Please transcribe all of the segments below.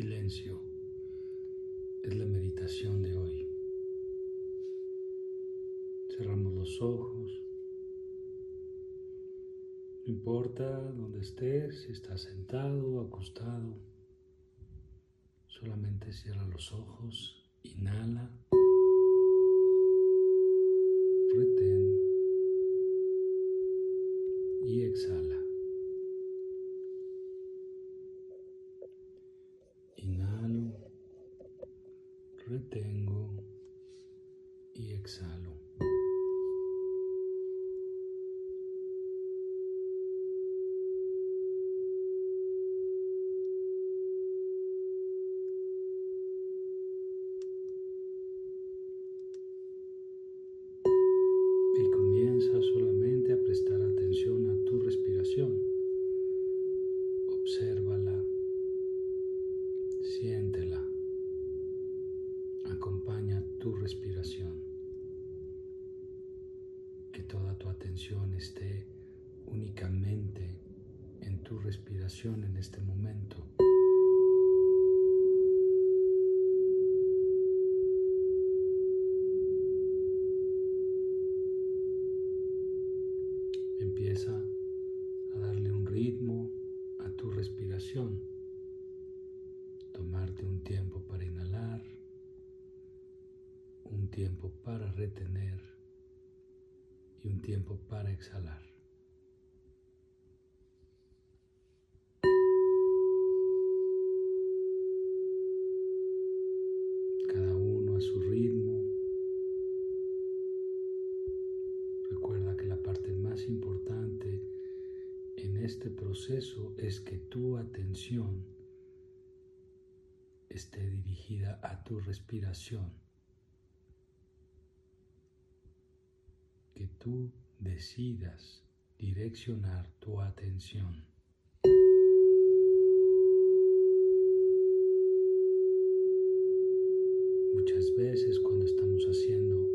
silencio es la meditación de hoy. Cerramos los ojos. No importa dónde estés, si estás sentado acostado, solamente cierra los ojos, inhala, retén y exhala. Retengo y exhalo. Proceso es que tu atención esté dirigida a tu respiración. que tú decidas direccionar tu atención. Muchas veces cuando estamos haciendo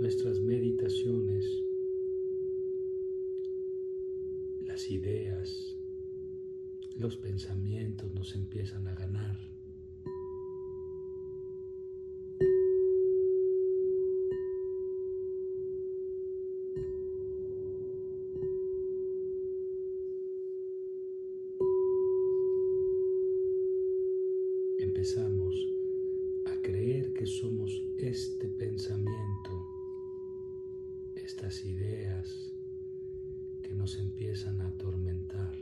nuestras meditaciones, ideas, los pensamientos nos empiezan a ganar. Empezamos a creer que somos este pensamiento, estas ideas nos empiezan a atormentar.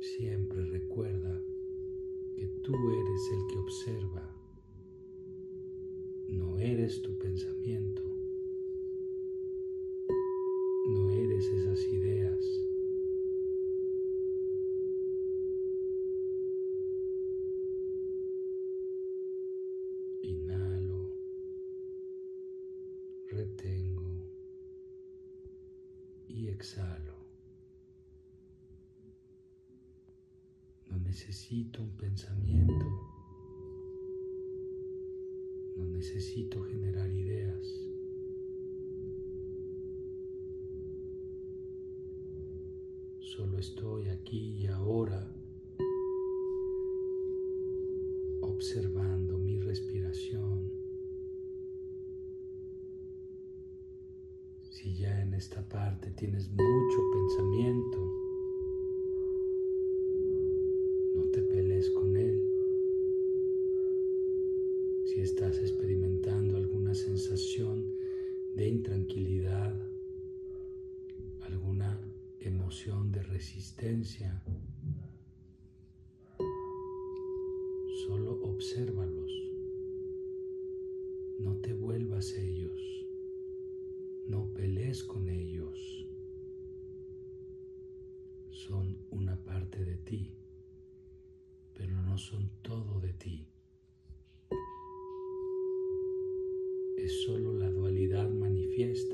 Siempre recuerda que tú eres el que observa, Solo estoy aquí y ahora observando dualidad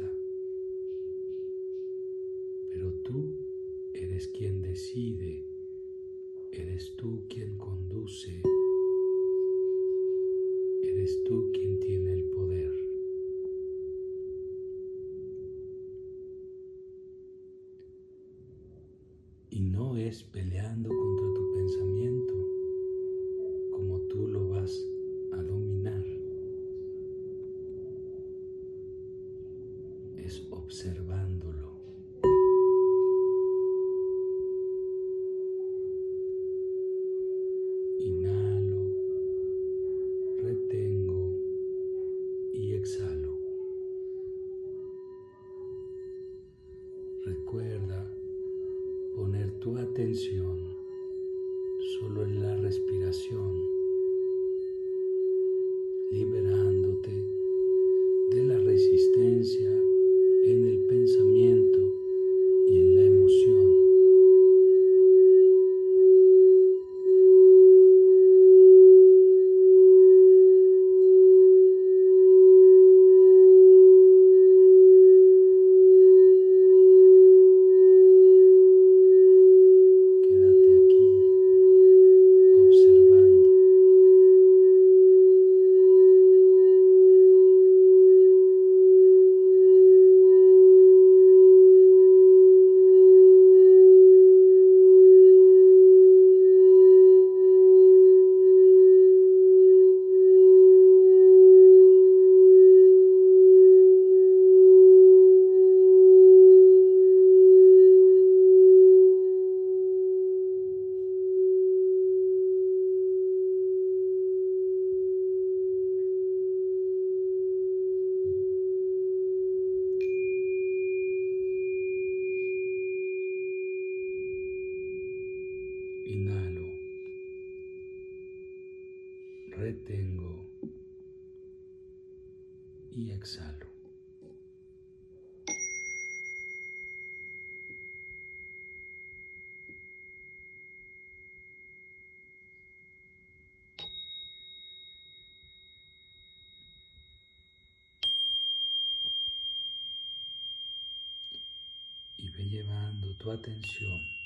tu atención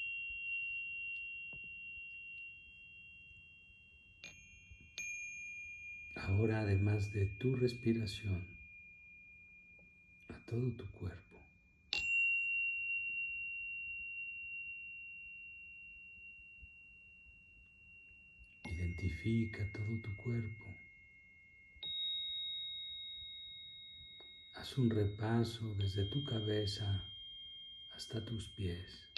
Ahora, además de tu respiración, a todo tu cuerpo. Identifica todo tu cuerpo. Haz un repaso desde tu cabeza hasta tus pies.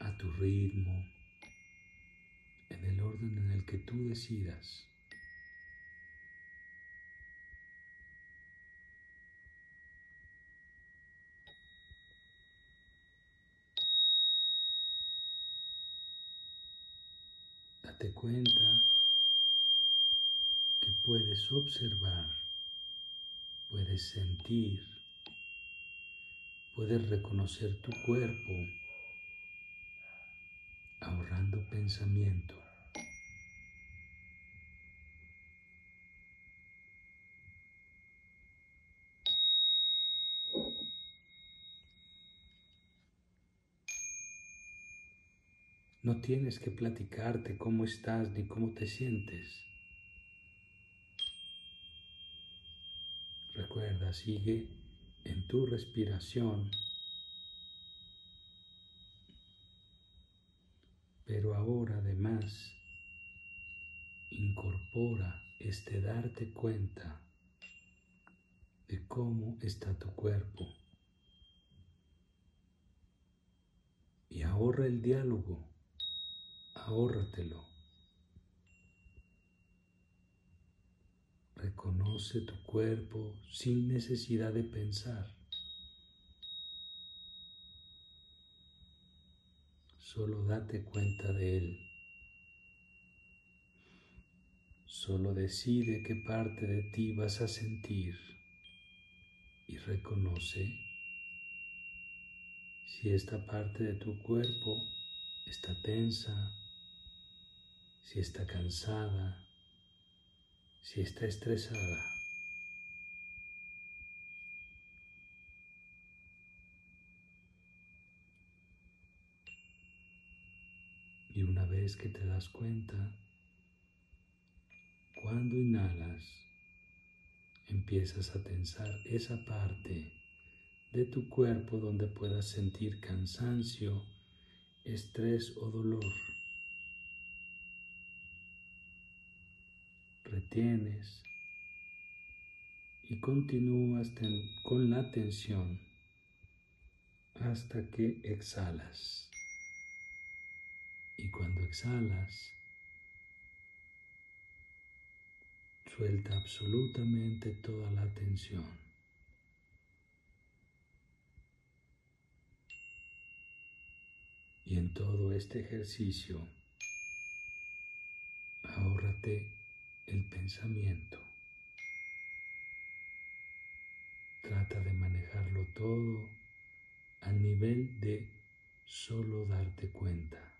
A tu ritmo, en el orden en el que tú decidas. Date cuenta que puedes observar, puedes sentir, puedes reconocer tu cuerpo ahorrando pensamiento. No tienes que platicarte cómo estás ni cómo te sientes. Sigue en tu respiración, pero ahora además incorpora este darte cuenta de cómo está tu cuerpo y ahorra el diálogo ahórratelo. Reconoce tu cuerpo sin necesidad de pensar. Solo date cuenta de él. Solo decide qué parte de ti vas a sentir y reconoce si esta parte de tu cuerpo está tensa, si está cansada, si está estresada. Y una vez que te das cuenta, cuando inhalas, empiezas a tensar esa parte de tu cuerpo donde puedas sentir cansancio, estrés o dolor. Retienes y continúas con la tensión hasta que exhalas. Y cuando exhalas, suelta absolutamente toda la tensión. Y en todo este ejercicio, ahórrate el pensamiento. Trata de manejarlo todo a nivel de solo darte cuenta.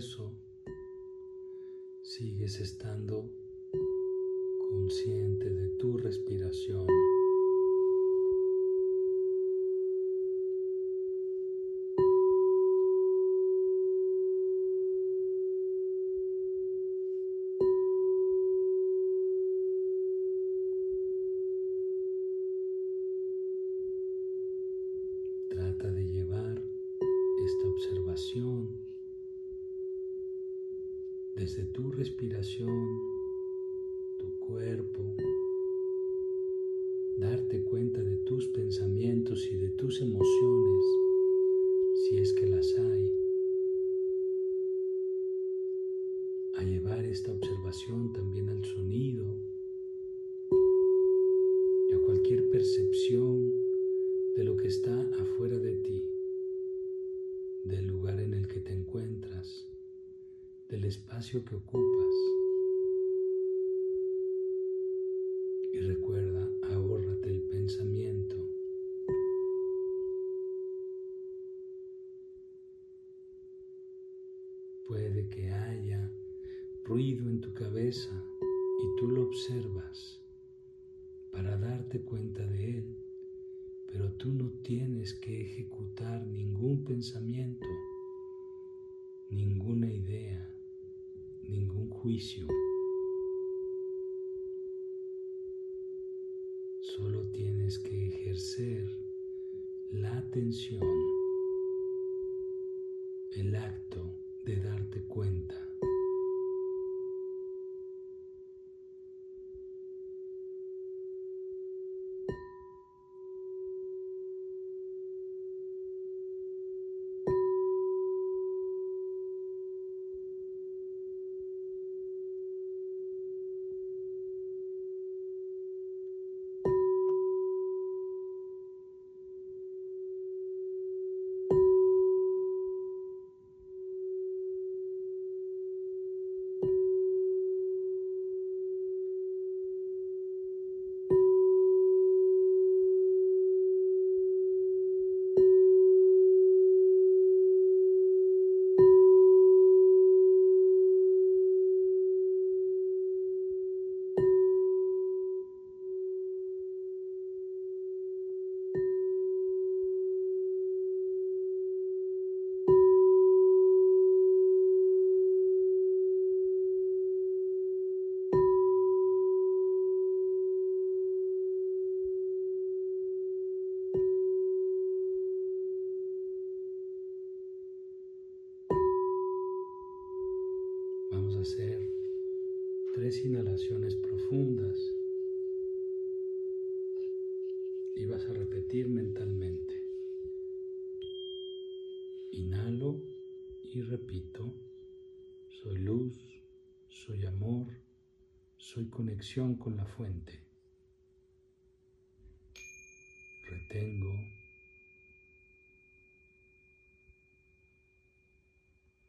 Proceso ruido en tu cabeza y tú lo observas para darte cuenta de él, pero tú no tienes que ejecutar ningún pensamiento, ninguna idea ningún juicio. Tres inhalaciones profundas y vas a repetir mentalmente. Inhalo y repito, soy luz, soy amor, soy conexión con la fuente. Retengo.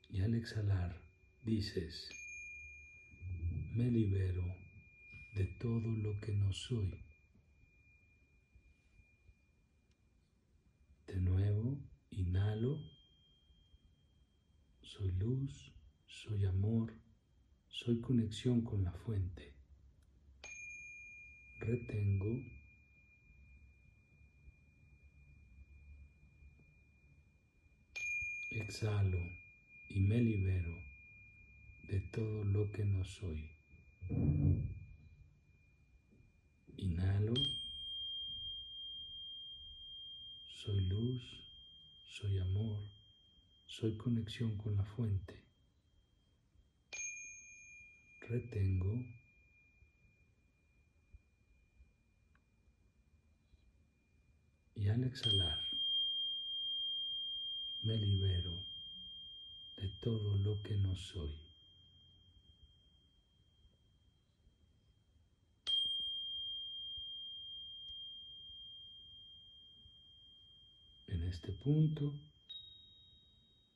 Y al exhalar dices, me libero de todo lo que no soy. De nuevo, inhalo, soy luz, soy amor, soy conexión con la fuente. Retengo. Exhalo y me libero de todo lo que no soy. Inhalo. Soy luz, soy amor, soy conexión con la fuente. Retengo. Y al exhalar, me libero de todo lo que no soy. Este punto,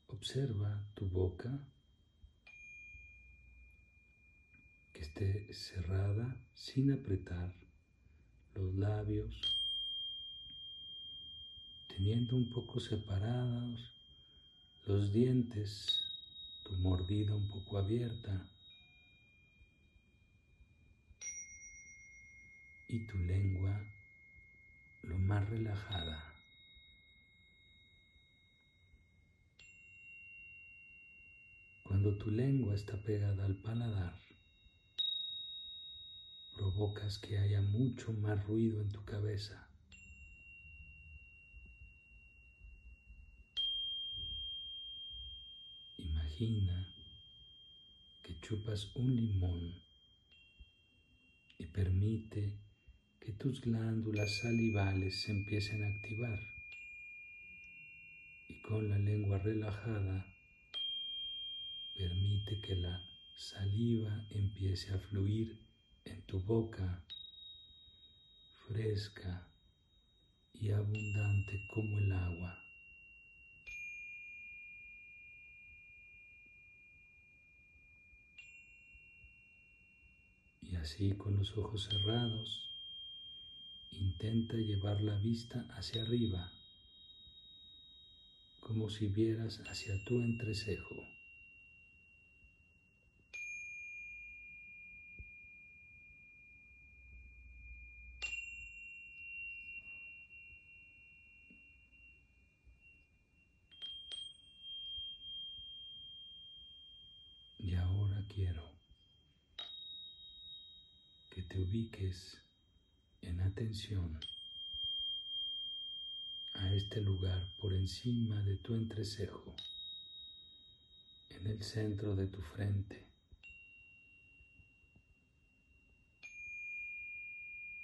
observa tu boca que esté cerrada sin apretar los labios, teniendo un poco separados los dientes, tu mordida un poco abierta y tu lengua lo más relajada. Cuando tu lengua está pegada al paladar, provocas que haya mucho más ruido en tu cabeza. Imagina que chupas un limón y permite que tus glándulas salivales se empiecen a activar y con la lengua relajada Permite que la saliva empiece a fluir en tu boca, fresca y abundante como el agua. Y así con los ojos cerrados, intenta llevar la vista hacia arriba, como si vieras hacia tu entrecejo. En atención a este lugar por encima de tu entrecejo, en el centro de tu frente,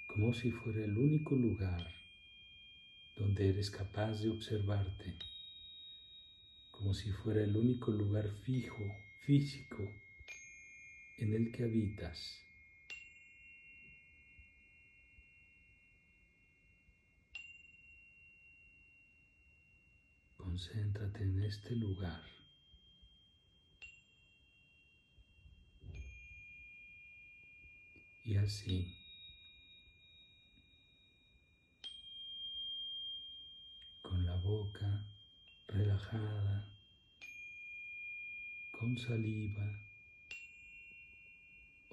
como si fuera el único lugar donde eres capaz de observarte, como si fuera el único lugar fijo, físico, en el que habitas. Concéntrate en este lugar. Y así, con la boca relajada, con saliva,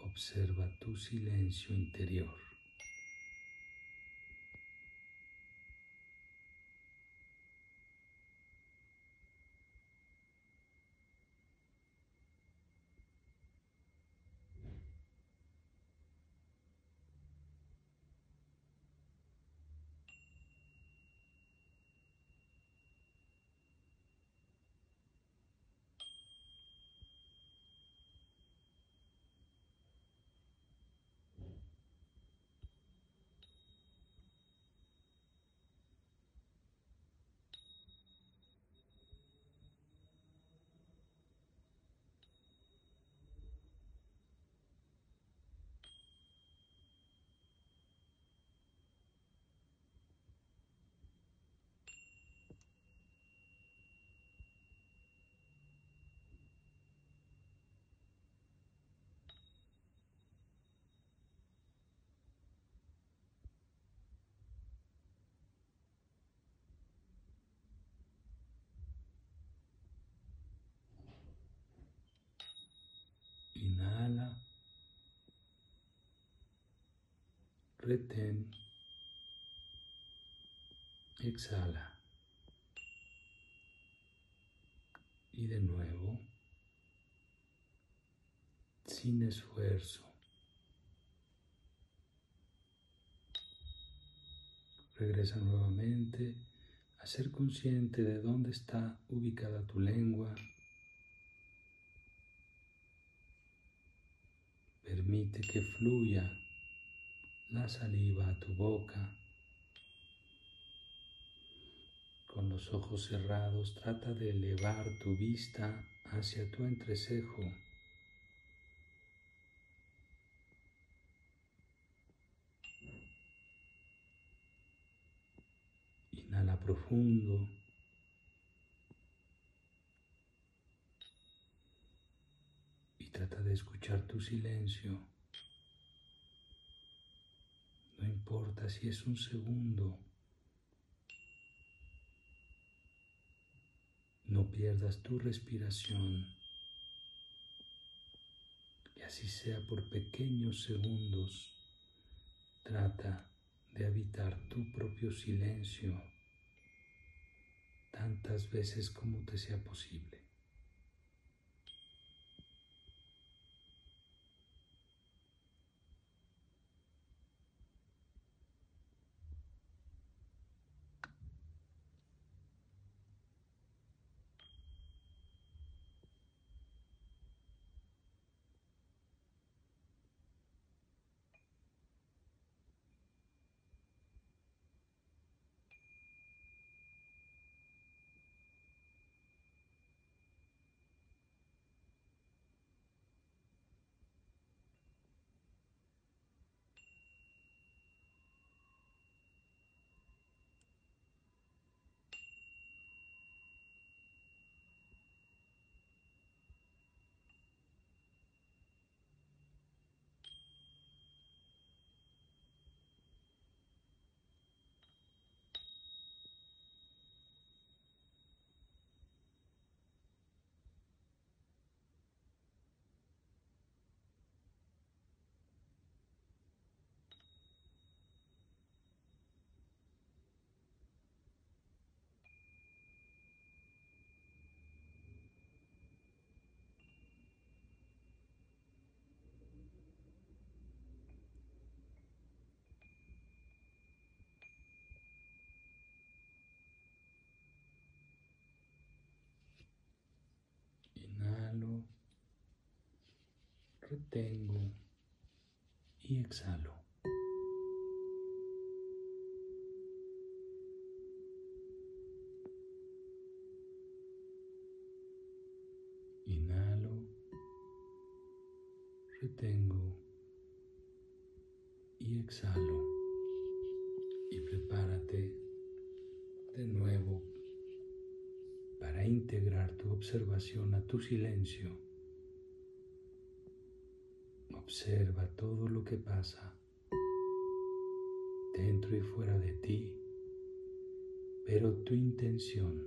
observa tu silencio interior. Retén, exhala. Y de nuevo, sin esfuerzo. Regresa nuevamente a ser consciente de dónde está ubicada tu lengua. Permite que fluya la saliva a tu boca. Con los ojos cerrados trata de elevar tu vista hacia tu entrecejo. Inhala profundo. Y trata de escuchar tu silencio. No si es un segundo. No pierdas tu respiración. Y así sea por pequeños segundos, trata de habitar tu propio silencio tantas veces como te sea posible. Retengo y exhalo. Inhalo, retengo y exhalo. Y prepárate de nuevo para integrar tu observación a tu silencio. Observa todo lo que pasa dentro y fuera de ti, pero tu intención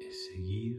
es seguir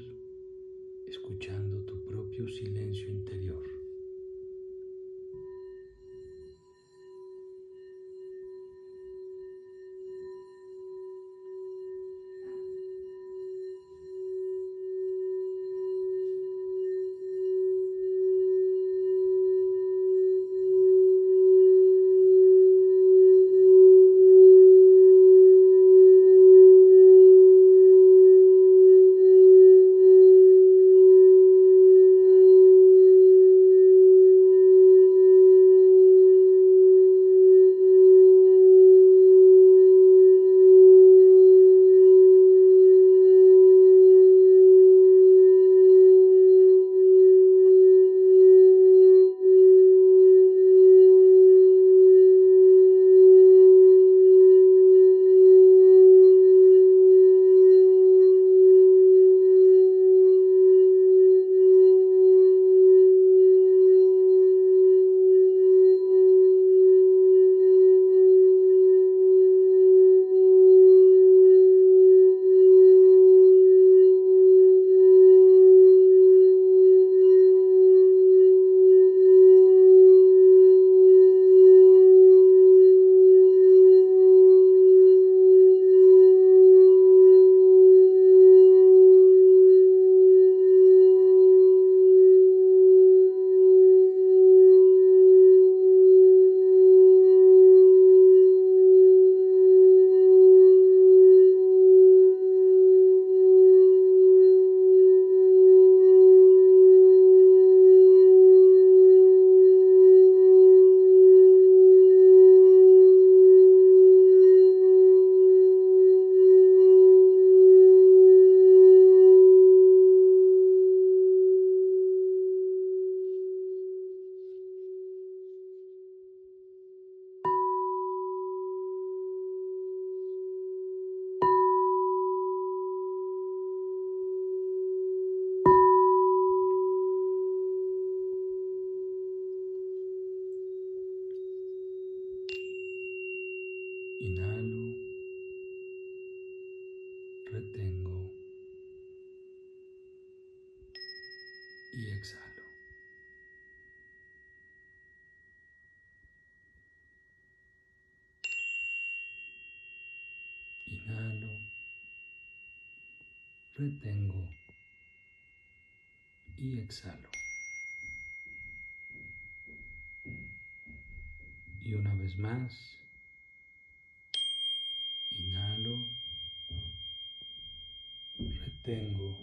retengo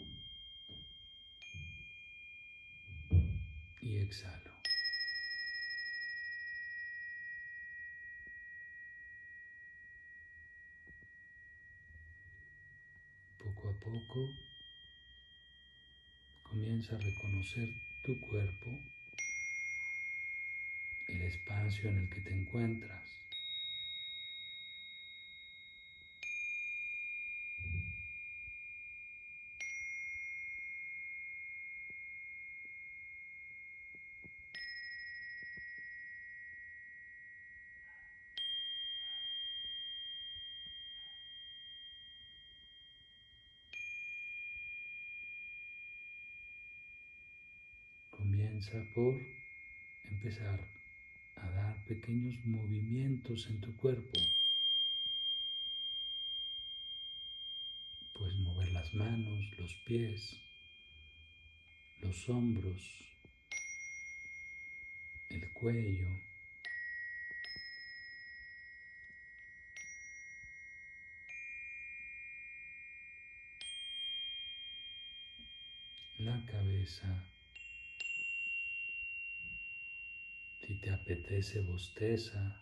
y exhalo. Poco a poco comienza a reconocer tu cuerpo el espacio en el que te encuentras. Comienza por empezar a dar pequeños movimientos en tu cuerpo. Puedes mover las manos, los pies, los hombros, el cuello. La cabeza. Si te apetece, bosteza,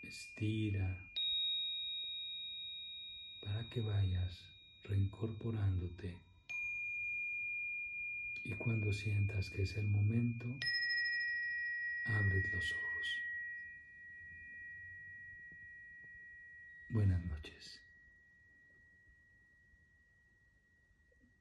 estira, para que vayas reincorporándote. Y cuando sientas que es el momento, abres los ojos. Buenas noches.